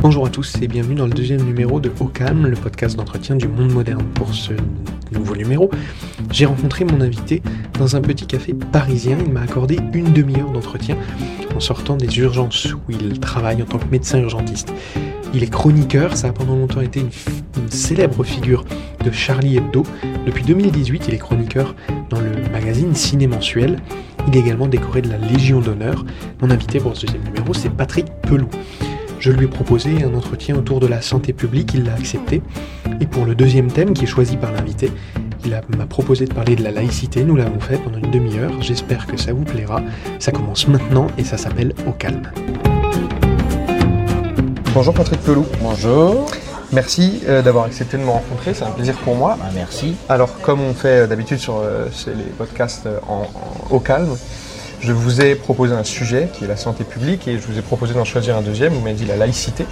Bonjour à tous et bienvenue dans le deuxième numéro de Au le podcast d'entretien du monde moderne. Pour ce nouveau numéro, j'ai rencontré mon invité dans un petit café parisien. Il m'a accordé une demi-heure d'entretien en sortant des urgences où il travaille en tant que médecin urgentiste. Il est chroniqueur, ça a pendant longtemps été une, une célèbre figure de Charlie Hebdo. Depuis 2018, il est chroniqueur dans le magazine Ciné Mensuel. Il est également décoré de la Légion d'honneur. Mon invité pour ce deuxième numéro, c'est Patrick Pelou. Je lui ai proposé un entretien autour de la santé publique, il l'a accepté. Et pour le deuxième thème qui est choisi par l'invité, il a- m'a proposé de parler de la laïcité. Nous l'avons fait pendant une demi-heure. J'espère que ça vous plaira. Ça commence maintenant et ça s'appelle Au calme. Bonjour Patrick Pelou. Bonjour. Merci euh, d'avoir accepté de me rencontrer. C'est un plaisir pour moi. Ah, merci. Alors, comme on fait euh, d'habitude sur euh, les podcasts en, en- au calme, je vous ai proposé un sujet qui est la santé publique et je vous ai proposé d'en choisir un deuxième. Vous m'avez dit la laïcité.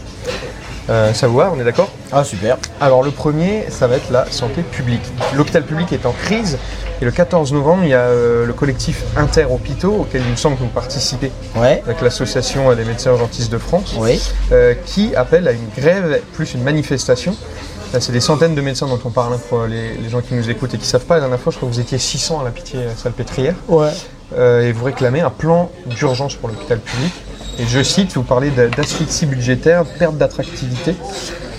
Euh, ça vous va On est d'accord? Ah super. Alors, le premier, ça va être la santé publique. L'hôpital public est en crise et le 14 novembre, il y a euh, le collectif Inter-Hôpitaux auquel il me semble que vous participez Ouais. avec l'association des médecins urgentistes de France Oui. euh, qui appelle à une grève plus une manifestation. Là, c'est des centaines de médecins dont on parle hein, pour les, les gens qui nous écoutent et qui ne savent pas. La dernière fois, je crois que vous étiez 600 à la pitié salpêtrière Ouais. euh, et vous réclamez un plan d'urgence pour l'hôpital public. Et je cite, vous parlez d'asphyxie budgétaire, perte d'attractivité,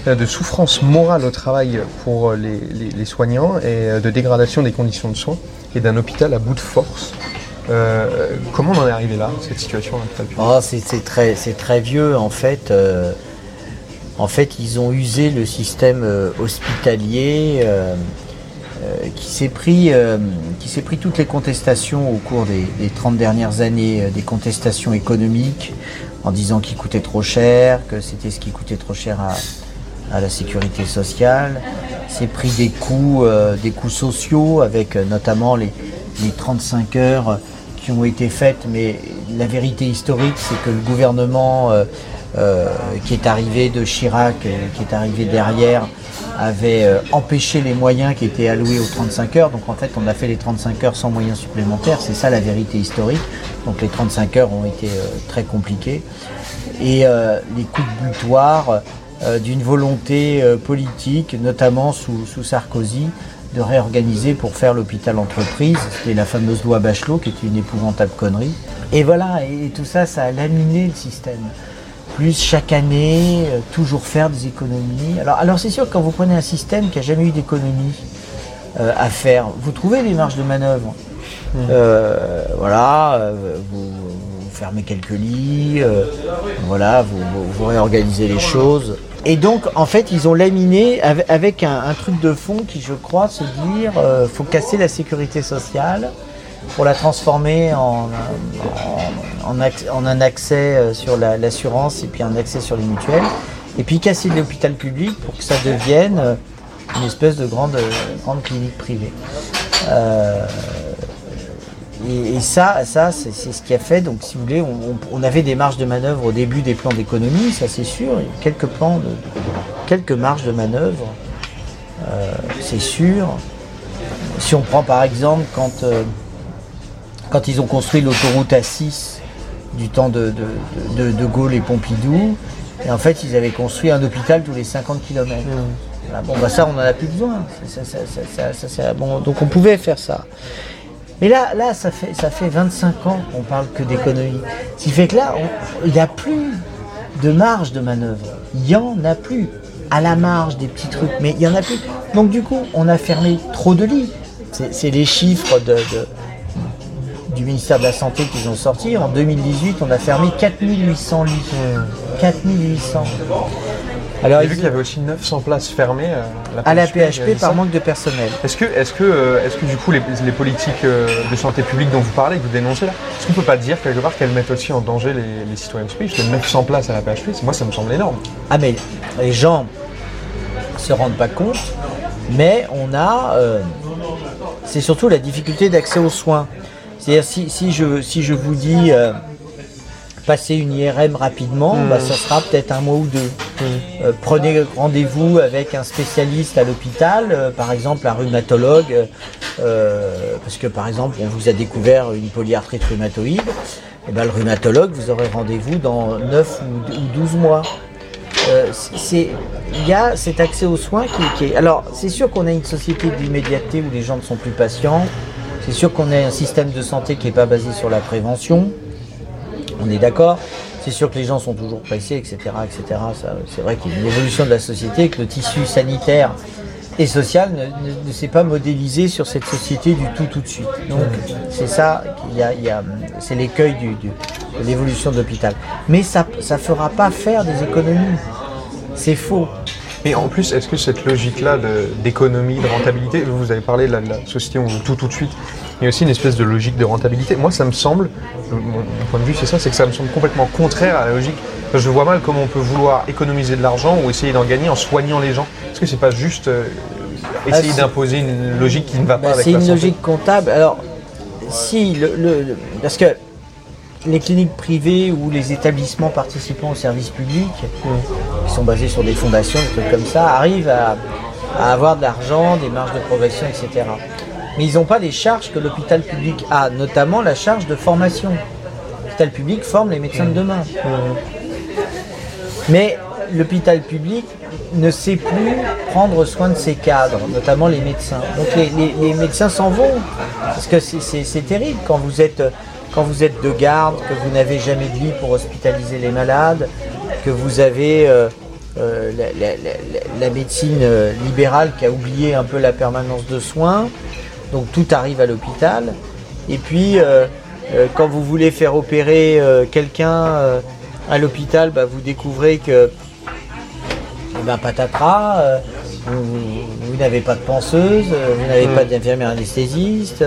euh, de souffrance morale au travail pour les, les- les soignants et euh, de dégradation des conditions de soins et d'un hôpital à bout de force. Euh, comment on en est arrivé là, cette situation à l'hôpital public? Oh, c'est c'est très, c'est très vieux en fait. euh, en fait, ils ont usé le système euh, hospitalier euh, euh, qui s'est pris, qui pris toutes les contestations au cours des, des 30 dernières années, des contestations économiques, en disant qu'il coûtait trop cher, que c'était ce qui coûtait trop cher à, la sécurité sociale. C'est pris des coûts, des sociaux avec notamment les, les 35 heures qui ont été faites, mais la vérité historique, c'est que le gouvernement qui est arrivé de Chirac, euh, qui est arrivé derrière, avait euh, empêché les moyens qui étaient alloués aux 35 heures. Donc en fait, on a fait les 35 heures sans moyens supplémentaires. C'est ça la vérité historique. Donc les 35 heures ont été euh, très compliquées. Et euh, les coups de butoir euh, d'une volonté euh, politique, notamment sous, Sarkozy, de réorganiser pour faire l'hôpital entreprise. C'était la fameuse loi Bachelot qui était une épouvantable connerie. Et voilà, et tout ça, ça a laminé le système. Plus chaque année, euh, toujours faire des économies. Alors, alors c'est sûr, que quand vous prenez un système qui n'a jamais eu d'économie euh, à faire, vous trouvez des marges de manœuvre. Euh, voilà, vous, vous fermez quelques lits, voilà, vous, vous- vous réorganisez les choses. Et donc, en fait, ils ont laminé avec, avec un, un truc de fond qui, je crois, se dire, faut casser la sécurité sociale pour la transformer en, en, un accès euh, sur la- l'assurance et puis un accès sur les mutuelles. Et puis casser l'hôpital public pour que ça devienne euh, une espèce de grande, euh, grande clinique privée. Et, ça, ça c'est ce qui a fait, donc si vous voulez, on, avait des marges de manœuvre au début des plans d'économie, ça c'est sûr, quelques plans, quelques marges de manœuvre, c'est sûr. Si on prend par exemple quand, quand ils ont construit l'autoroute A6 du temps de, de, de- de Gaulle et Pompidou, et en fait ils avaient construit un hôpital tous les 50 km. bon bah ça on n'en a plus besoin. Ça- ça- ça- ça- ça- ça- bon, donc on pouvait faire ça. Mais là, là ça, fait, ça fait 25 ans qu'on parle que d'économie. Ce qui fait que là, il n'y a plus de marge de manœuvre. Il n'y en a plus. À la marge des petits trucs, mais il n'y en a plus. Donc du coup, on a fermé trop de lits. C'est c'est les chiffres de, de- du ministère de la Santé qu'ils ont sortis. En 2018, on a fermé 4800 lits. 4800. Alors, J'ai vu qu'il y avait aussi 900 places fermées euh, à la PHP par manque de personnel. Est-ce que, est-ce que, euh, est-ce que du coup les, les politiques euh, de santé publique dont vous parlez, que vous dénoncez là, est-ce qu'on peut pas dire quelque part qu'elles mettent aussi en danger les, les citoyens de ce pays Parce que 900 places à la PHP, c'est- moi ça me semble énorme. Ah mais les gens se rendent pas compte, mais on a, euh, c'est surtout la difficulté d'accès aux soins. C'est-à-dire si, si je, si je vous dis euh, passer une IRM rapidement, bah, ça sera peut-être un mois ou deux. Euh, prenez rendez-vous avec un spécialiste à l'hôpital, euh, par exemple un rhumatologue, euh, parce que par exemple on vous a découvert une polyarthrite rhumatoïde, et ben, le rhumatologue vous aurez rendez-vous dans 9 ou ou 12 mois. il y a cet accès aux soins qui, est. Alors, c'est sûr qu'on a une société d'immédiateté où les gens ne sont plus patients. C'est sûr qu'on a un système de santé qui n'est pas basé sur la prévention. On est d'accord. C'est sûr que les gens sont toujours pressés, etc. etc. C'est vrai qu'il y a une évolution de la société, que le tissu sanitaire et social ne, s'est pas modélisé sur cette société du tout tout de suite. Donc c'est ça, y c'est l'écueil de l'évolution de l'hôpital. Mais ça ne fera pas faire des économies. C'est faux. Et en plus, est-ce que cette logique-là d'économie, de, rentabilité, vous avez parlé de la, société où on tout tout de suite, il y a aussi une espèce de logique de rentabilité. Moi, ça me semble, mon point de vue, c'est ça, c'est que ça me semble complètement contraire à la logique. Je vois mal comment on peut vouloir économiser de l'argent ou essayer d'en gagner en soignant les gens. Est-ce que c'est pas juste euh, essayer ah, d'imposer une logique qui ne va pas bah, avec C'est une logique comptable. Alors, si, le, parce que les cliniques privées ou les établissements participant au service public, qui sont basés sur des fondations, des trucs comme ça, arrivent à, avoir de l'argent, des marges de progression, etc. Mais ils n'ont pas les charges que l'hôpital public a, notamment la charge de formation. L'hôpital public forme les médecins de demain. Mais l'hôpital public ne sait plus prendre soin de ses cadres, notamment les médecins. Donc les médecins s'en vont, parce que c'est terrible quand vous êtes quand vous êtes de garde, que vous n'avez jamais de lit pour hospitaliser les malades, que vous avez euh, euh, la, médecine euh, libérale qui a oublié un peu la permanence de soins, donc tout arrive à l'hôpital. Et puis, quand vous voulez faire opérer quelqu'un à l'hôpital, bah, vous découvrez que, eh ben, patatras, vous, n'avez pas de penseuse, vous n'avez pas d'infirmière anesthésiste,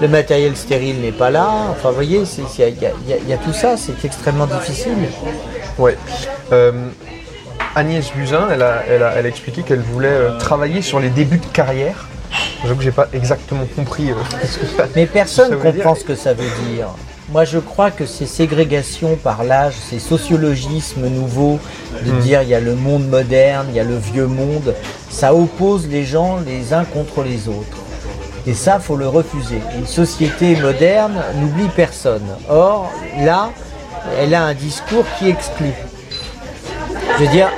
le matériel stérile n'est pas là. Enfin, vous voyez, il y, a tout ça, c'est extrêmement difficile. Ouais. Euh, Agnès Buzyn, elle a, elle expliqué qu'elle voulait euh, travailler sur les débuts de carrière. J'avoue que j'ai pas exactement compris euh, ce que Mais personne ne comprend ce que ça veut dire. Moi, je crois que ces ségrégations par l'âge, ces sociologismes nouveaux, de hmm. dire il y a le monde moderne, il y a le vieux monde, ça oppose les gens les uns contre les autres. Et ça, faut le refuser. Une société moderne n'oublie personne. Or, là, elle a un discours qui exclut. Je veux dire,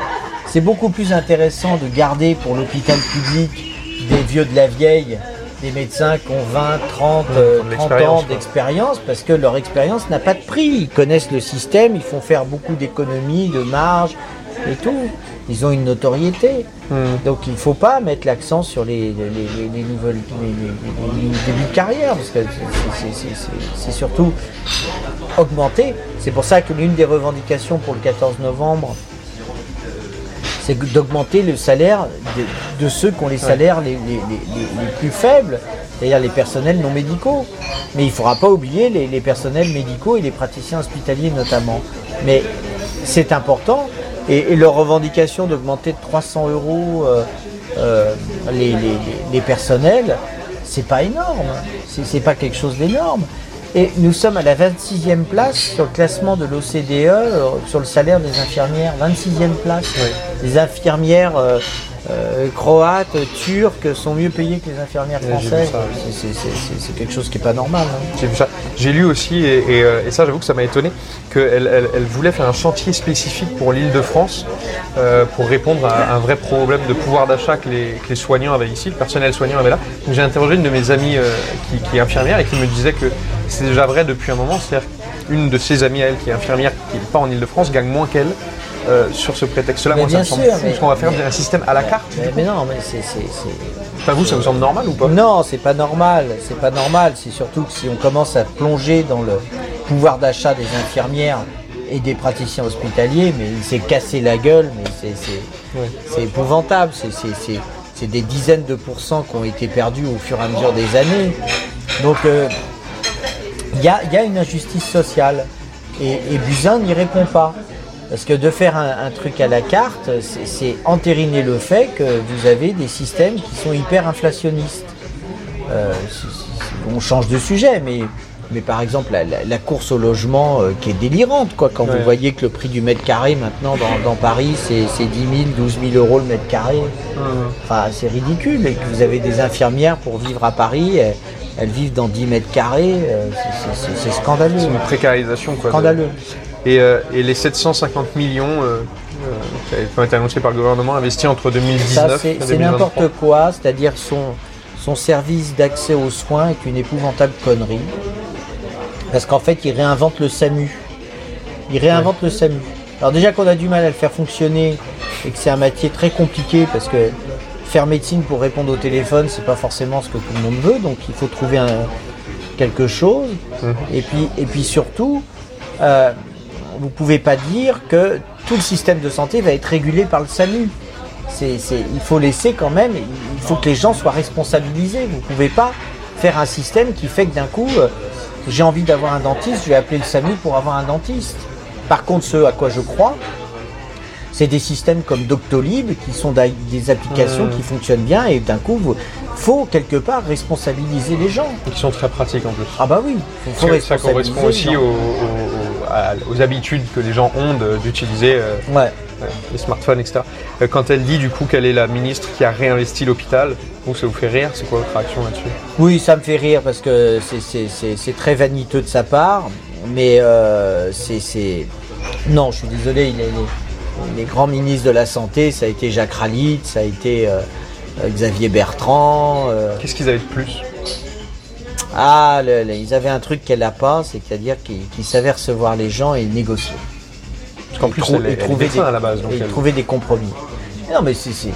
c'est beaucoup plus intéressant de garder pour l'hôpital public des vieux de la vieille, des médecins qui ont 20, 30, 30 ans d'expérience, parce que leur expérience n'a pas de prix. Ils connaissent le système, ils font faire beaucoup d'économies, de marge et tout ils ont une notoriété. Hmm. Donc il ne faut pas mettre l'accent sur les, nouvelles débuts de carrière, parce que c'est surtout augmenter. C'est pour ça que l'une des revendications pour le 14 novembre, c'est d'augmenter le salaire de, ceux qui ont les salaires les, plus faibles, c'est-à-dire les personnels non médicaux. Mais il ne faudra pas oublier les personnels médicaux et les praticiens hospitaliers notamment. Mais c'est important et, leur revendication d'augmenter de 300 euros euh, euh, les, personnels, c'est pas énorme, c'est pas quelque chose d'énorme. Et nous sommes à la 26e place sur le classement de l'OCDE euh, sur le salaire des infirmières. 26e place. Les infirmières euh, croates, turcs sont mieux payés que les infirmières françaises. C'est quelque chose qui n'est pas normal. Hein. J'ai lu aussi, euh, et, ça j'avoue que ça m'a étonné, qu'elle elle, voulait faire un chantier spécifique pour l'île de France euh, pour répondre à un vrai problème de pouvoir d'achat que les, soignants avaient ici, le personnel soignant avait là. J'ai interrogé une de mes amies qui, est infirmière et qui me disait que c'est déjà vrai depuis un moment, c'est-à-dire qu'une de ses amies à elle qui est infirmière, qui n'est pas en île de France, gagne moins qu'elle. Euh, sur ce prétexte-là. Moi, ça me semble fou, qu'on va faire un système à la carte. Mais, non, mais c'est. Pas vous, ça vous semble normal ou pas? Non, c'est pas normal. C'est pas normal. C'est surtout que si on commence à plonger dans le pouvoir d'achat des infirmières et des praticiens hospitaliers, mais il s'est cassé la gueule, mais c'est épouvantable. C'est des dizaines de pourcents qui ont été perdus au fur et à mesure des années. Donc, euh, il y, a, une injustice sociale. Et, et Buzyn n'y répond pas. Parce que de faire un, truc à la carte, c'est entériner le fait que vous avez des systèmes qui sont hyper inflationnistes. Euh, on change de sujet, mais, mais par exemple la, course au logement euh, qui est délirante, quoi, quand vous voyez que le prix du mètre carré maintenant dans, Paris c'est 10 000, 12 000 euros le mètre carré. Enfin, c'est ridicule. Et que vous avez des infirmières pour vivre à Paris, elles, vivent dans 10 mètres carrés, euh, c'est scandaleux. C'est une précarisation, quoi. Scandaleux. Euh, et, les 750 millions euh, euh, qui a été annoncé par le gouvernement, investi entre 2019 Ça, c'est et c'est 2023. n'importe quoi, c'est-à-dire son, son service d'accès aux soins est une épouvantable connerie. Parce qu'en fait, il réinvente le SAMU. Il réinvente le SAMU. Alors déjà qu'on a du mal à le faire fonctionner et que c'est un métier très compliqué parce que faire médecine pour répondre au téléphone, c'est pas forcément ce que tout le monde veut, donc il faut trouver un- quelque chose. Mhm. Et puis, et puis surtout, euh, vous pouvez pas dire que tout le système de santé va être régulé par le SAMU. Il faut laisser quand même, il faut que les gens soient responsabilisés. Vous pouvez pas faire un système qui fait que d'un coup, euh, j'ai envie d'avoir un dentiste, je vais appeler le SAMU pour avoir un dentiste. Par contre, ce à quoi je crois, c'est des systèmes comme Doctolib qui sont des applications qui fonctionnent bien et d'un coup, il faut quelque part responsabiliser les gens. Qui sont très pratiques en plus. Ah bah oui, il faut, Parce que ça correspond aussi aux, habitudes que les gens ont d'utiliser euh, Ouais. euh, les smartphones, etc. Euh, Quand elle dit du coup qu'elle est la ministre qui a réinvesti l'hôpital, vous ça vous fait rire? C'est quoi votre réaction là-dessus? Oui, ça me fait rire parce que c'est- très vaniteux de sa part, mais euh, c'est- c'est... Non, je suis désolé, il est- les, grands ministres de la Santé, ça a été Jacques Ralit, ça a été euh, euh, Xavier Bertrand. euh, Qu'est-ce qu'ils avaient de plus? Ah, le- le- ils avaient un truc qu'elle n'a pas, c'est-à-dire qu'ils savaient recevoir les gens et négocier. Parce qu'en plus, trou- elle, et est- elle est trouver médecin des- à la base. Donc et elle- trouver des compromis. Non, mais c'est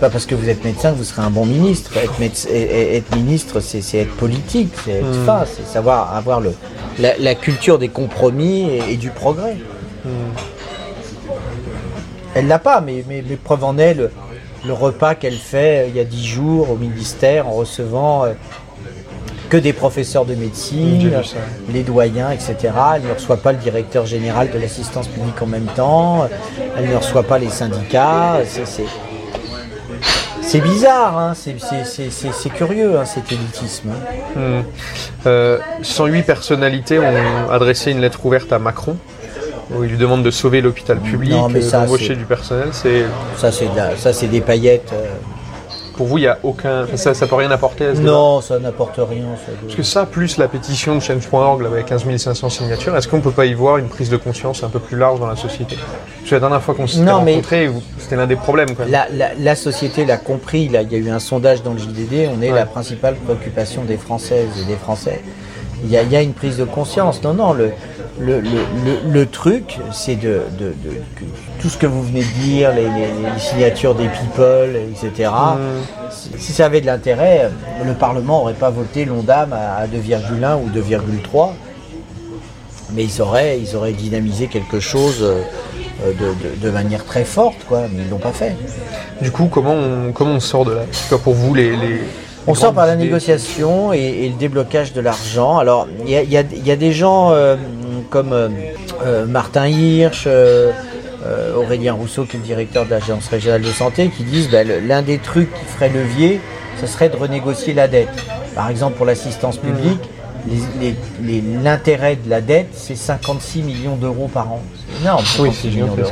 pas parce que vous êtes médecin que vous serez un bon ministre. Être, ministre, c'est être politique, c'est être Hmm. c'est savoir avoir le, la, la culture des compromis et, et du progrès. Hmm. Elle l'a pas, mais, mais, mais preuve en est le, le repas qu'elle fait euh, il y a dix jours au ministère en recevant euh, que des professeurs de médecine, les doyens, etc. Elle ne reçoit pas le directeur général de l'assistance publique en même temps. Elle ne reçoit pas les syndicats. C'est- bizarre, hein. c'est curieux hein, cet élitisme. hein. Hmm. Euh, 108 personnalités ont adressé une lettre ouverte à Macron où ils lui demandent de sauver l'hôpital public, Non, mais euh, ça, d'embaucher du personnel. C'est Ça, c'est de la- ça, c'est des paillettes. euh. pour vous, il y a aucun, enfin, ça, ça peut rien apporter. À ce débat Non, ça n'apporte rien. ça. Parce que ça, plus la pétition de Change.org avec 15 500 signatures, est-ce qu'on peut pas y voir une prise de conscience un peu plus large dans la société? Parce que la dernière fois qu'on s'était Non, mais- c'était l'un des problèmes. Quand même. La, la- la société l'a compris, là, il y a eu un sondage dans le JDD, on est Ouais. la principale préoccupation des Françaises et des Français. Il y a, il y a une prise de conscience. Non, non, le, le, le, le- le truc, c'est de, de- de- que tout ce que vous venez de dire, les, les- les signatures des people, etc. Hmm. Si, si ça avait de l'intérêt, le Parlement n'aurait pas voté l'ONDAM à, à 2,1 ou 2,3. Mais ils auraient, ils auraient dynamisé quelque chose euh, euh, de, de- de manière très forte, quoi. Mais ils l'ont pas fait. Du coup, comment on, comment on sort de là? Pour vous les, les- On sort par la idées négociation et, et le déblocage de l'argent. Alors, il y a, y y des gens euh, comme euh, euh, Martin Hirsch, euh, Aurélien Rousseau, qui est le directeur de l'Agence régionale de santé, qui disent ben, l'un des trucs qui ferait levier, ce serait de renégocier la dette. Par exemple, pour l'assistance publique, les- les- l'intérêt de la dette, c'est 56 millions d'euros par an. C'est énorme, Oui, 56 c'est millions d'euros.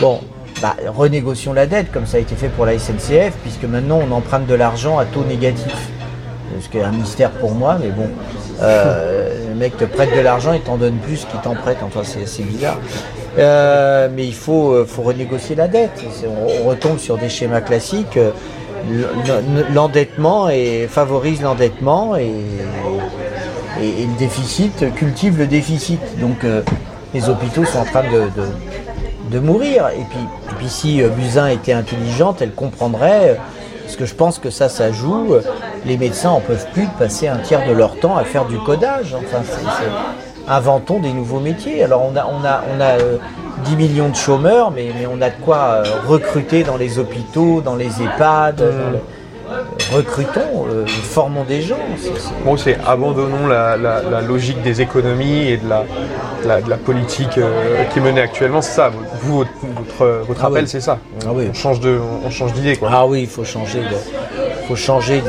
Bon, bah, renégocions la dette, comme ça a été fait pour la SNCF, puisque maintenant on emprunte de l'argent à taux négatif. Ce qui est un mystère pour moi, mais bon. Euh, le mec te prête de l'argent, il t'en donne plus qu'il t'en prête, enfin c'est c'est bizarre. Euh, mais il faut, euh, faut renégocier la dette. On, retombe sur des schémas classiques. euh, L'endettement et favorise l'endettement et, et, et le déficit cultive le déficit. Donc euh, les hôpitaux sont en train de, de- de mourir. Et puis, si euh, Buzyn était intelligente, elle comprendrait, euh, parce que je pense que ça, ça joue, euh, les médecins en peuvent plus de passer un tiers de leur temps à faire du codage. Enfin, inventons des nouveaux métiers. Alors on a, on a, on a euh, 10 millions de chômeurs, mais, on a de quoi recruter dans les hôpitaux, dans les EHPAD. euh, recrutons, euh, formons des gens. C'est- c'est- Bon, c'est abandonnons la, la- la logique des économies et de la, de politique euh, qui est menée actuellement. C'est ça. Vous, votre, votre, votre Ah appel, oui. c'est ça. Ah oui. On change de, on change d'idée, quoi. Ah oui, il faut changer faut changer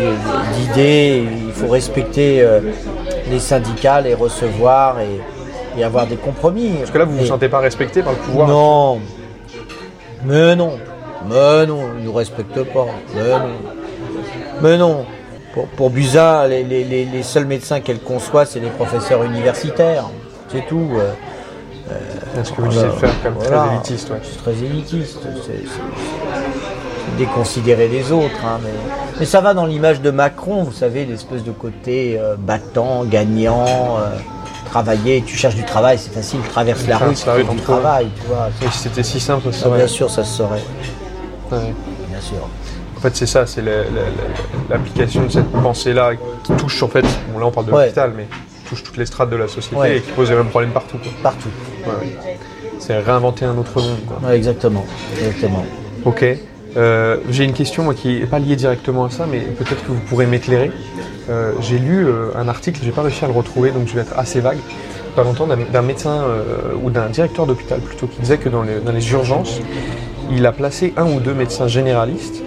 d'idée, il faut respecter euh, les syndicats, les recevoir et, et avoir des compromis. Parce que là, vous vous Et- sentez pas respecté par le pouvoir. Non. Mais non. Mais non, ils ne nous respectent pas. Mais non. Mais non. Pour, pour Buzyn, les, les- les- les seuls médecins qu'elle conçoit, c'est les professeurs universitaires. C'est tout. euh. ce que vous de faire comme Voilà. très élitiste. ouais. C'est très élitiste. c'est- déconsidérer les autres. hein, mais, mais ça va dans l'image de Macron, vous savez, l'espèce de côté euh, battant, gagnant, euh, travailler. Tu cherches du travail, c'est facile, traverse la rue, tu la rue, trouves du travail, tu vois. Et si c'était si simple, ça Ah, serait. bien sûr, ça se saurait. Ouais. Bien sûr. En fait, c'est ça, c'est la- la- la- l'application de cette pensée-là qui touche, en fait, bon, là on parle de Ouais. l'hôpital, mais qui touche toutes les strates de la société Ouais. et qui pose les mêmes problèmes partout. quoi. Partout. Ouais, ouais. C'est réinventer un autre monde. Quoi. Ouais, exactement. exactement. Ok. Euh, J'ai une question moi, qui n'est pas liée directement à ça, mais peut-être que vous pourrez m'éclairer. Euh, J'ai lu euh, un article, j'ai pas réussi à le retrouver, donc je vais être assez vague. Pas longtemps d'un médecin ou d'un directeur d'hôpital plutôt qui disait que dans les, dans les urgences, il a placé un ou deux médecins généralistes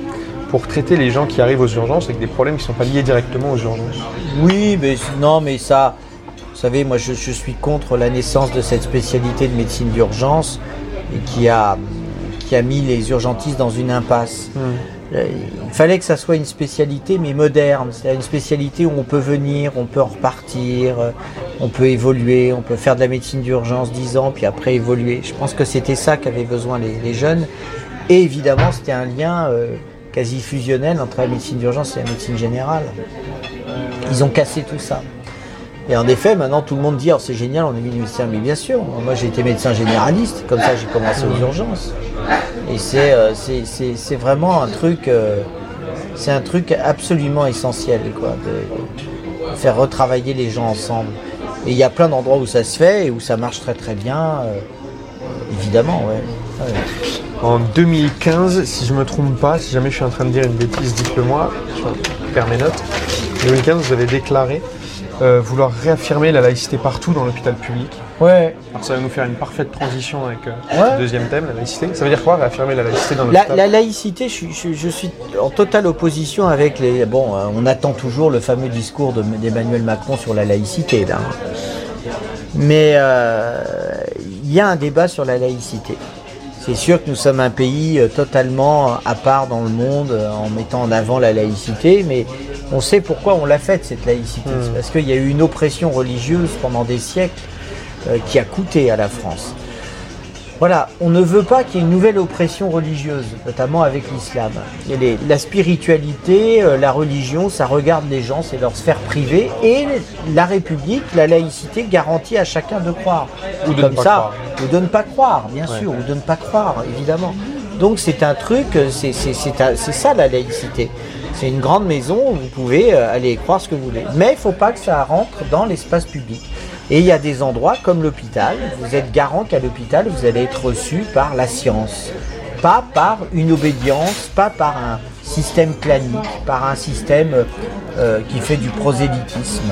pour traiter les gens qui arrivent aux urgences avec des problèmes qui ne sont pas liés directement aux urgences. Oui, mais non, mais ça, vous savez, moi je, je suis contre la naissance de cette spécialité de médecine d'urgence et qui a, qui a mis les urgentistes dans une impasse. Euh, Il fallait que ça soit une spécialité, mais moderne. C'est-à-dire une spécialité où on peut venir, on peut en repartir, euh, on peut évoluer, on peut faire de la médecine d'urgence 10 ans, puis après évoluer. Je pense que c'était ça qu'avaient besoin les, les jeunes. Et évidemment, c'était un lien euh, quasi fusionnel entre la médecine d'urgence et la médecine générale. Ils ont cassé tout ça. Et en effet, maintenant tout le monde dit c'est génial, on est mis médecin. Mais bien sûr, moi j'ai été médecin généraliste, comme ça j'ai commencé aux urgences. Et c'est euh, vraiment un truc, euh, c'est un truc absolument essentiel, quoi, de, de faire retravailler les gens ensemble. Et il y a plein d'endroits où ça se fait et où ça marche très très bien, euh, évidemment, ouais. En 2015, si je me trompe pas, si jamais je suis en train de dire une bêtise, dites-le moi, je perds mes notes. En 2015, vous avez déclaré euh, vouloir réaffirmer la laïcité partout dans l'hôpital public. Ouais. Alors ça va nous faire une parfaite transition avec euh, Ouais. le deuxième thème, la laïcité. Ça veut dire quoi, réaffirmer la laïcité dans La, l'hôpital la laïcité, je, suis- je- je suis en totale opposition avec les. Bon, euh, on attend toujours le fameux discours de- d'Emmanuel Macron sur la laïcité, là. Mais euh, il y a un débat sur la laïcité. C'est sûr que nous sommes un pays euh, totalement à part dans le monde euh, en mettant en avant la laïcité, mais on sait pourquoi on l'a faite cette laïcité. C'est parce qu'il y a eu une oppression religieuse pendant des siècles euh, qui a coûté à la France. Voilà, on ne veut pas qu'il y ait une nouvelle oppression religieuse, notamment avec l'islam. La spiritualité, euh, la religion, ça regarde les gens, c'est leur sphère privée, et la République, la laïcité garantit à chacun de croire. Ou de Comme ne pas ça, croire. ou de ne pas croire, bien Ouais. sûr, ou de ne pas croire, évidemment. Donc c'est un truc, euh, c'est ça la laïcité. C'est une grande maison où vous pouvez euh, aller croire ce que vous voulez. Mais il ne faut pas que ça rentre dans l'espace public. Et il y a des endroits comme l'hôpital, vous êtes garant qu'à l'hôpital, vous allez être reçu par la science. Pas par une obédience, pas par un système clanique, par un système euh, qui fait du prosélytisme.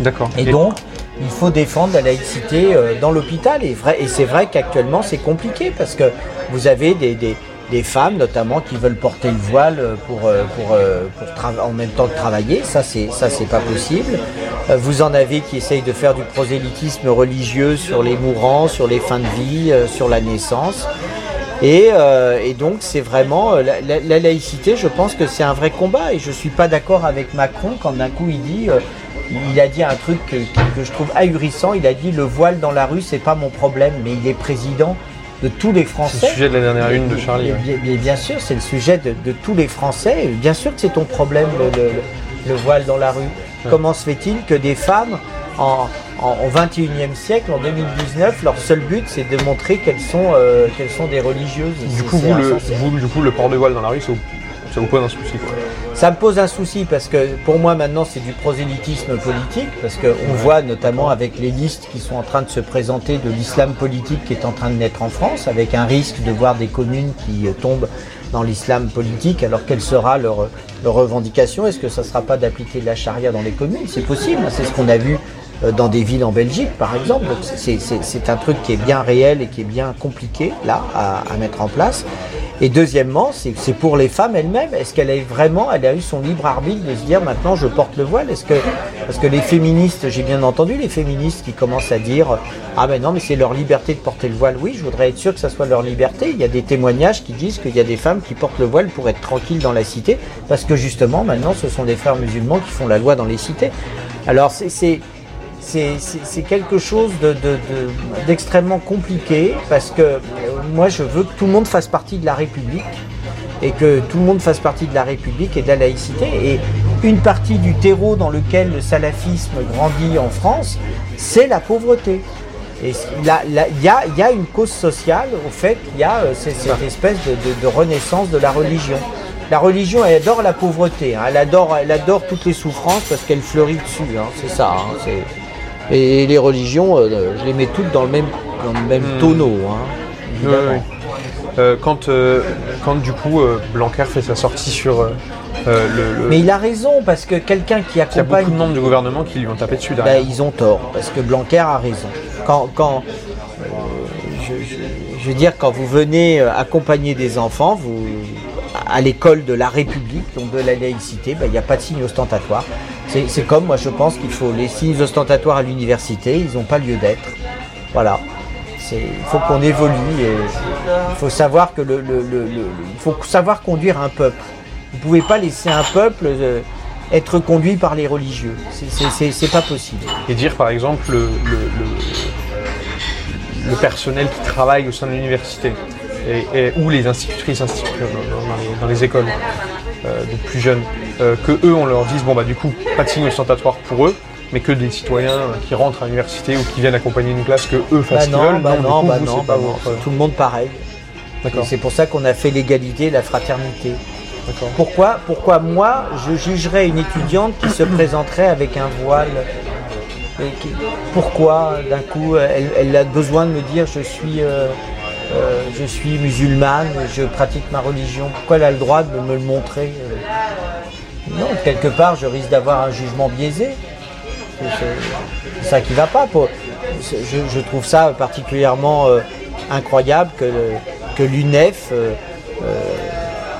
D'accord. Et donc, il faut défendre la laïcité euh, dans l'hôpital. Et, c'est vrai qu'actuellement, c'est compliqué parce que vous avez des, des- des femmes, notamment, qui veulent porter le voile euh, pour, euh, pour, euh, pour en même temps que travailler. Ça, c'est ça, c'est pas possible. Vous en avez qui essayent de faire du prosélytisme religieux sur les mourants, sur les fins de vie, sur la naissance. Et, et donc c'est vraiment la, la- la laïcité. Je pense que c'est un vrai combat et je suis pas d'accord avec Macron quand d'un coup il dit, il a dit un truc que, que je trouve ahurissant. Il a dit le voile dans la rue c'est pas mon problème, mais il est président de tous les C'est Français. le sujet de la dernière une de Charlie. Bien, ouais. bien- sûr, c'est le sujet de, de tous les Français. Bien sûr que c'est ton problème, le, le- le voile dans la rue. Comment se fait-il que des femmes, en, en- au 21e siècle, en 2019, leur seul but, c'est de montrer qu'elles sont, euh, qu'elles sont des religieuses? Du C'est- coup, c'est vous le, vous, du coup, le port de voile dans la rue, vous, ça vous pose un souci. Quoi. Ça me pose un souci parce que pour moi maintenant c'est du prosélytisme politique parce qu'on voit notamment avec les listes qui sont en train de se présenter de l'islam politique qui est en train de naître en France avec un risque de voir des communes qui euh, tombent dans l'islam politique alors quelle sera leur, leur revendication? Est-ce que ça ne sera pas d'appliquer de la charia dans les communes? C'est possible, c'est ce qu'on a vu euh, dans des villes en Belgique par exemple. Donc c'est- un truc qui est bien réel et qui est bien compliqué là à, à mettre en place. Et deuxièmement, c'est pour les femmes elles-mêmes. Est-ce qu'elle est vraiment, elle a eu son libre arbitre de se dire maintenant je porte le voile? Est-ce que parce que les féministes, j'ai bien entendu les féministes qui commencent à dire ah ben non mais c'est leur liberté de porter le voile. Oui, je voudrais être sûr que ça soit leur liberté. Il y a des témoignages qui disent qu'il y a des femmes qui portent le voile pour être tranquilles dans la cité parce que justement maintenant ce sont des frères musulmans qui font la loi dans les cités. Alors c'est c'est quelque chose d'extrêmement compliqué parce que euh, moi je veux que tout le monde fasse partie de la République et que tout le monde fasse partie de la République et de la laïcité. Et une partie du terreau dans lequel le salafisme grandit en France, c'est la pauvreté. Et il y, a, une cause sociale au fait qu'il y a euh, cette espèce de, renaissance de la religion. La religion, elle adore la pauvreté, hein. elle, adore, elle adore toutes les souffrances parce qu'elle fleurit dessus, hein. c'est ça. Hein. Et les religions, euh, je les mets toutes dans le même, même hmm. tonneau, euh, quand, quand du coup Blanquer fait sa sortie sur le, Mais il a raison parce que quelqu'un qui accompagne. Il y a beaucoup de membres du gouvernement qui lui ont tapé dessus derrière. Ben, ils ont tort parce que Blanquer a raison quand, euh, je, veux dire, quand vous venez euh, accompagner des enfants, vous, à l'école de la République, donc de la laïcité, ben, il n'y a pas de signe ostentatoire. C'est comme, moi je pense qu'il faut les signes ostentatoires à l'université, ils n'ont pas lieu d'être. Voilà. Il faut qu'on évolue. il faut savoir que il faut savoir conduire un peuple. Vous ne pouvez pas laisser un peuple euh, être conduit par les religieux. C'est pas possible. Et dire par exemple le, personnel qui travaille au sein de l'université et, ou les institutrices dans, les, écoles euh, plus jeunes, euh, que eux on leur dise bon bah du coup pas de signe ostentatoire pour eux, mais que des citoyens qui rentrent à l'université ou qui viennent accompagner une classe que eux fassent bah veulent. Bah non, bah non, bah tout le monde pareil. C'est pour ça qu'on a fait l'égalité, la fraternité. Pourquoi, pourquoi moi, je jugerais une étudiante qui se présenterait avec un voile Pourquoi, d'un coup, elle, a besoin de me dire je suis, euh, euh, je suis musulmane, je pratique ma religion Pourquoi elle a le droit de me le montrer Non, quelque part, je risque d'avoir un jugement biaisé. C'est ça qui va pas. Je, trouve ça particulièrement euh, incroyable que, que l'UNEF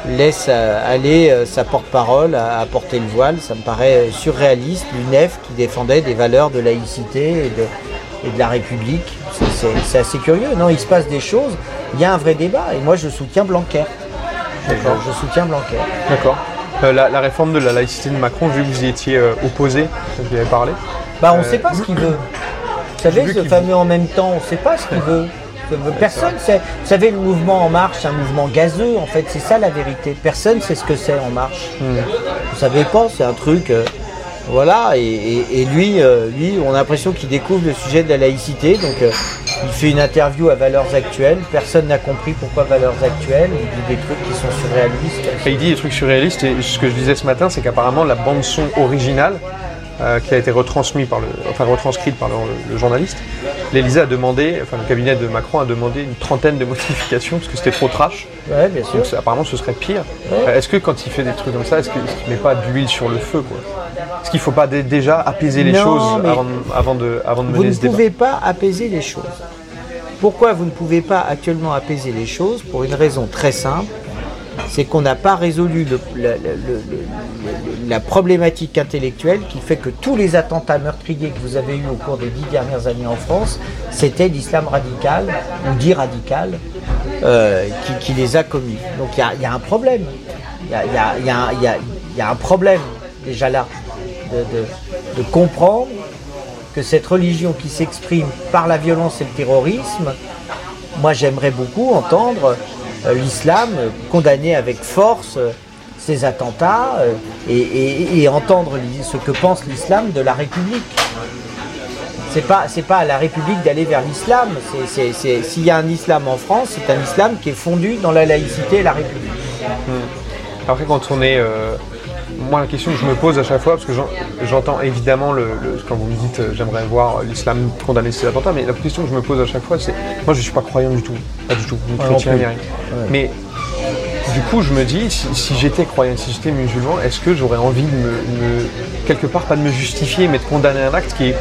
laisse euh, aller euh, sa porte-parole à, porter le voile. Ça me paraît surréaliste. L'UNEF qui défendait des valeurs de laïcité et de, la République. C'est assez curieux. Non, il se passe des choses. Il y a un vrai débat. Et moi, je soutiens Blanquer. Je soutiens Blanquer. D'accord. Euh, la, réforme de la laïcité de Macron, vu que vous y étiez opposé, vous avez parlé. Bah, on ne sait pas ce qu'il veut. Vous savez, ce fameux en même temps, on ne sait pas ce qu'il veut. Personne sait. Vous savez, le mouvement En Marche, c'est un mouvement gazeux, en fait, c'est ça la vérité. Personne sait ce que c'est En Marche. Hmm. Vous savez pas, c'est un truc. Euh, voilà, et, lui, euh, lui, on a l'impression qu'il découvre le sujet de la laïcité. Donc, euh, il fait une interview à Valeurs Actuelles. Personne n'a compris pourquoi Valeurs Actuelles. Il dit des trucs qui sont surréalistes. il dit des trucs surréalistes. Et ce que je disais ce matin, c'est qu'apparemment, la bande-son originale, euh, qui a été retransmis par le, enfin retranscrite par le, journaliste. L'Élysée a demandé, enfin le cabinet de Macron a demandé une trentaine de modifications parce que c'était trop trash. Ouais, bien sûr. Donc apparemment ce serait pire. Est-ce que quand il fait des trucs comme ça, est-ce qu'il ne met pas d'huile sur le feu quoi? Est-ce qu'il ne faut pas déjà apaiser les choses avant, de, avant de mener ce débat? Vous ne pouvez pas apaiser les choses. Pourquoi vous ne pouvez pas actuellement apaiser les choses? Pour une raison très simple c'est qu'on n'a pas résolu la problématique intellectuelle qui fait que tous les attentats meurtriers que vous avez eus au cours des dix dernières années en France, c'était l'islam radical, ou dit radical, euh, qui, les a commis. Donc il y, a un problème. Il y a, un problème déjà là de comprendre que cette religion qui s'exprime par la violence et le terrorisme, moi j'aimerais beaucoup entendre l'islam, condamner avec force euh, ces attentats euh, et, entendre ce que pense l'islam de la République. C'est pas pas à la République d'aller vers l'islam. s'il y a un islam en France, c'est un islam qui est fondu dans la laïcité et la République. Hmm. Après, quand on est moi, la question que je me pose à chaque fois, parce que j'entends évidemment le, quand vous me dites euh, j'aimerais voir l'islam condamner ces attentats, mais la question que je me pose à chaque fois, c'est moi je suis pas croyant du tout, pas du tout, ni chrétien ni rien. Mais du coup, je me dis, si, j'étais croyant, si j'étais musulman, est-ce que j'aurais envie de me, quelque part, pas de me justifier, mais de condamner un acte qui est,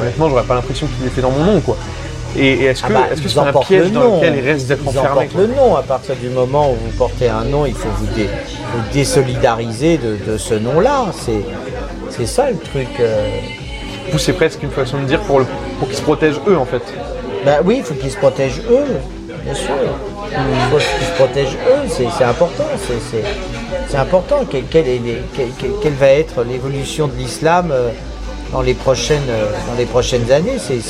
honnêtement, j'aurais pas l'impression qu'il est fait dans mon nom, quoi. Et, est-ce que ah bah, c'est un piège dans lequel il reste d'être enfermé le nom. À partir du moment où vous portez un nom, il faut vous, désolidariser de, ce nom-là. C'est ça le truc. Euh. C'est presque une façon de dire pour, pour qu'ils se protègent eux, en fait. Bah oui, il faut qu'ils se protègent eux, bien sûr. Il faut qu'ils se protègent eux, c'est important. C'est important. Quelle, va être l'évolution de l'islam euh, dans les prochaines, euh, dans les prochaines années? C'est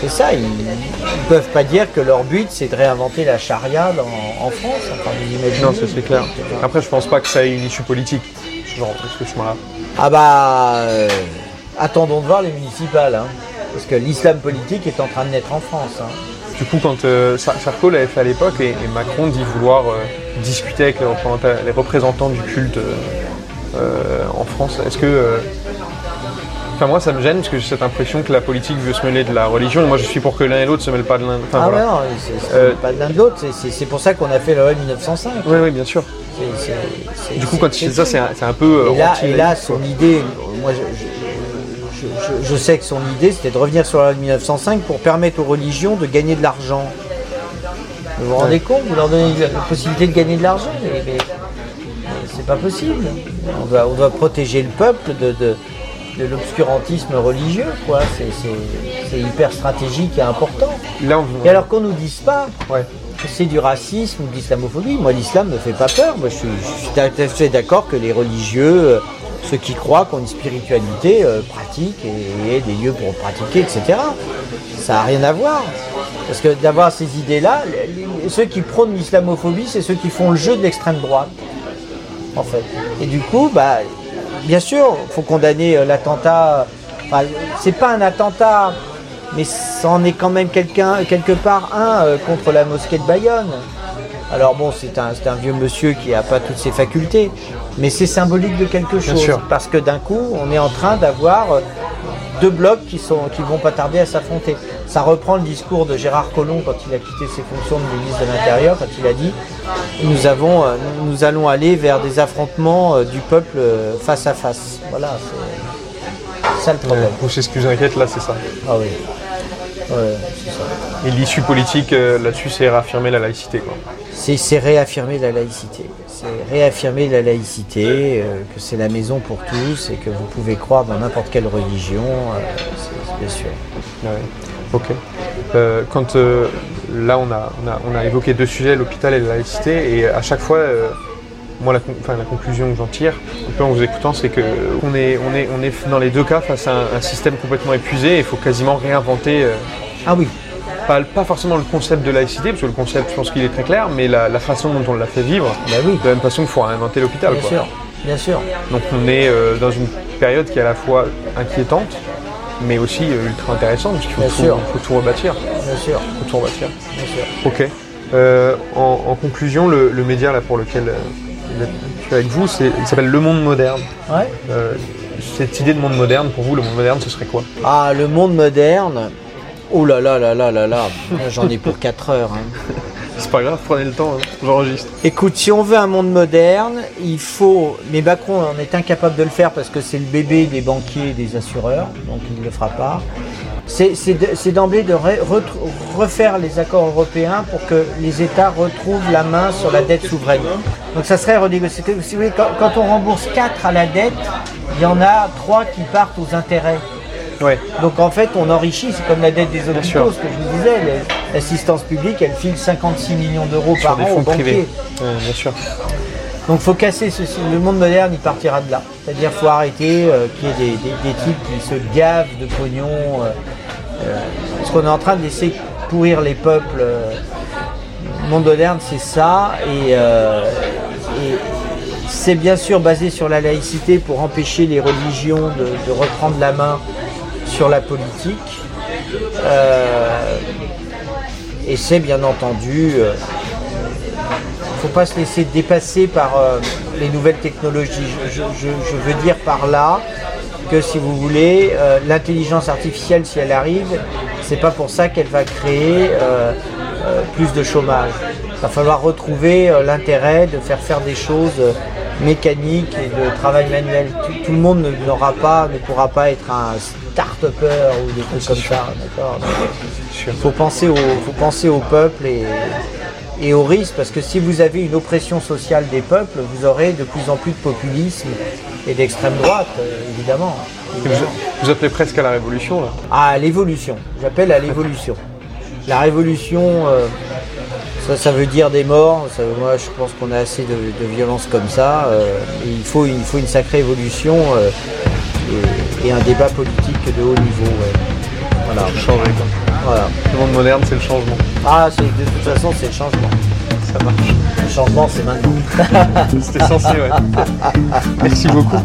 c'est- ça. Ils ne peuvent pas dire que leur but c'est de réinventer la charia dans- en France. Enfin, vous imaginez Non, ça c'est clair. Après, je pense pas que ça ait une issue politique, ce genre de chemin-là. Ah bah, euh, attendons de voir les municipales. hein. parce que l'islam politique est en train de naître en France. hein. Du coup, quand euh, Sar- Sarko l'avait fait à l'époque, et, et Macron dit vouloir euh, discuter avec les représentants, les représentants du culte euh, en France, est-ce que. Enfin, moi, ça me gêne parce que j'ai cette impression que la politique veut se mêler de la religion. Et moi, je suis pour que l'un et l'autre se mêlent pas de l'un. Enfin, ah voilà. non, c'est Euh, pas de l'un de l'autre. c'est- C'est c'est pour ça qu'on a fait la loi 1905. Oui, oui, bien sûr. Du coup, quand il fait ça, c'est un, c'est un peu. euh, Et là, et là, son idée, moi je, je- je- je- je sais que son idée c'était de revenir sur la loi de 1905 pour permettre aux religions de gagner de l'argent. Vous vous rendez compte Vous leur donnez la possibilité de gagner de l'argent, mais, mais- mais c'est pas possible. On doit, on doit protéger le peuple de, de- de l'obscurantisme religieux, quoi. C'est- hyper stratégique et important. Là, on... Et alors qu'on nous dise pas Ouais. que c'est du racisme ou de l'islamophobie. Moi, l'islam ne me fait pas peur. Moi, je suis, je suis tout à fait d'accord que les religieux, euh, ceux qui croient qu'ont une spiritualité, euh, pratiquent et, et des lieux pour pratiquer, etc. Ça n'a rien à voir. Parce que d'avoir ces idées-là, ceux qui prônent l'islamophobie, c'est ceux qui font le jeu de l'extrême droite, en fait. Et du coup, bah, bien sûr, il faut condamner euh, l'attentat. Enfin, c'est pas un attentat, mais c'en est quand même quelqu'un, quelque part un euh, contre la mosquée de Bayonne. Alors bon, c'est un, vieux monsieur qui n'a pas toutes ses facultés, mais c'est symbolique de quelque chose. Parce que d'un coup, on est en train d'avoir euh, deux blocs qui sont qui vont pas tarder à s'affronter. Ça reprend le discours de Gérard Collomb quand il a quitté ses fonctions de ministre de l'Intérieur, quand il a dit nous avons euh, nous, allons aller vers des affrontements euh, du peuple euh, face à face. Voilà, c'est ça le Ouais. problème. C'est ce qui vous inquiète, là, c'est ça. Ah oui. Ouais, ça. Et l'issue politique là-dessus, c'est réaffirmer la laïcité, c'est réaffirmer la laïcité. C'est réaffirmer la laïcité, euh, que c'est la maison pour tous et que vous pouvez croire dans n'importe quelle religion, euh, c'est bien sûr. Ouais. Ok. Euh, quand euh, là, on a, on, a, on a évoqué deux sujets, l'hôpital et la laïcité, et à chaque fois, moi, la, con- enfin, la conclusion que j'en tire, un peu en vous écoutant, c'est que on est, on, est, on est dans les deux cas face à un, un système complètement épuisé, et il faut quasiment réinventer, Ah oui, pas, pas forcément le concept de laïcité, parce que le concept, je pense qu'il est très clair, mais la, la façon dont on l'a fait vivre, bah oui, de la même façon qu'il faut réinventer l'hôpital. bien quoi. sûr, bien sûr. Donc on est euh, dans une période qui est à la fois inquiétante, mais aussi euh, ultra intéressante, parce qu'il faut, tout- sûr. faut tout rebâtir. Bien sûr, faut tout rebâtir. bien sûr. Ok. Euh, en, en conclusion, le, le média là, pour lequel euh, je suis avec vous, il s'appelle Le Monde Moderne. Ouais. Cette idée de monde moderne, pour vous, le monde moderne, ce serait quoi? Ah, le monde moderne. Oh là là là là là là, j'en ai pour 4 heures. hein. C'est pas grave, prenez le temps, hein, j'enregistre. Écoute, si on veut un monde moderne, il faut. Mais Macron en est incapable de le faire parce que c'est le bébé des banquiers et des assureurs, donc il ne le fera pas. C'est c'est de- c'est d'emblée de re- refaire les accords européens pour que les États retrouvent la main sur la dette souveraine. Donc ça serait renégocié. Si vous voulez, quand, quand on rembourse 4 à la dette, il y en a 3 qui partent aux intérêts. Ouais, Donc en fait, on enrichit, c'est comme la dette des hôpitaux, ce que je vous disais, l'assistance publique, elle file 56 millions d'euros par des an aux fonds banquiers. privés. Ouais, bien sûr. Donc faut casser ceci. Le monde moderne, il partira de là. C'est-à-dire faut arrêter euh, qu'il y ait des, des- des types qui se gavent de pognon. euh, euh, parce qu'on est en train de laisser pourrir les peuples. euh. le monde moderne, c'est ça. Et, euh, et c'est bien sûr basé sur la laïcité pour empêcher les religions de, de reprendre la main sur la politique. Euh, et c'est bien entendu euh, il ne faut pas se laisser dépasser par euh, les nouvelles technologies. Je, veux dire par là que si vous voulez, euh, l'intelligence artificielle, si elle arrive, c'est pas pour ça qu'elle va créer euh, euh, plus de chômage. Il va falloir retrouver euh, l'intérêt de faire faire des choses euh, mécaniques et de travail manuel. Tout, tout le monde n'aura pas, ne pourra pas être un start-upper ou des trucs comme ça. d'accord faut penser au, faut penser au peuple et, et au risque, parce que si vous avez une oppression sociale des peuples, vous aurez de plus en plus de populisme et d'extrême droite, euh, évidemment. Vous, vous appelez presque à la révolution, là. À l'évolution, j'appelle à l'évolution. La révolution, euh, ça, ça veut dire des morts. Ça- moi, je pense qu'on a assez de, de violence comme ça. euh, il, faut, il faut une sacrée évolution. euh, et, un débat politique de haut niveau. Voilà. Changer quoi. Voilà. Le monde moderne, c'est le changement. Ah, de toute façon, c'est le changement. Ça marche. Le changement, c'est maintenant. C'était censé, ouais. Merci beaucoup.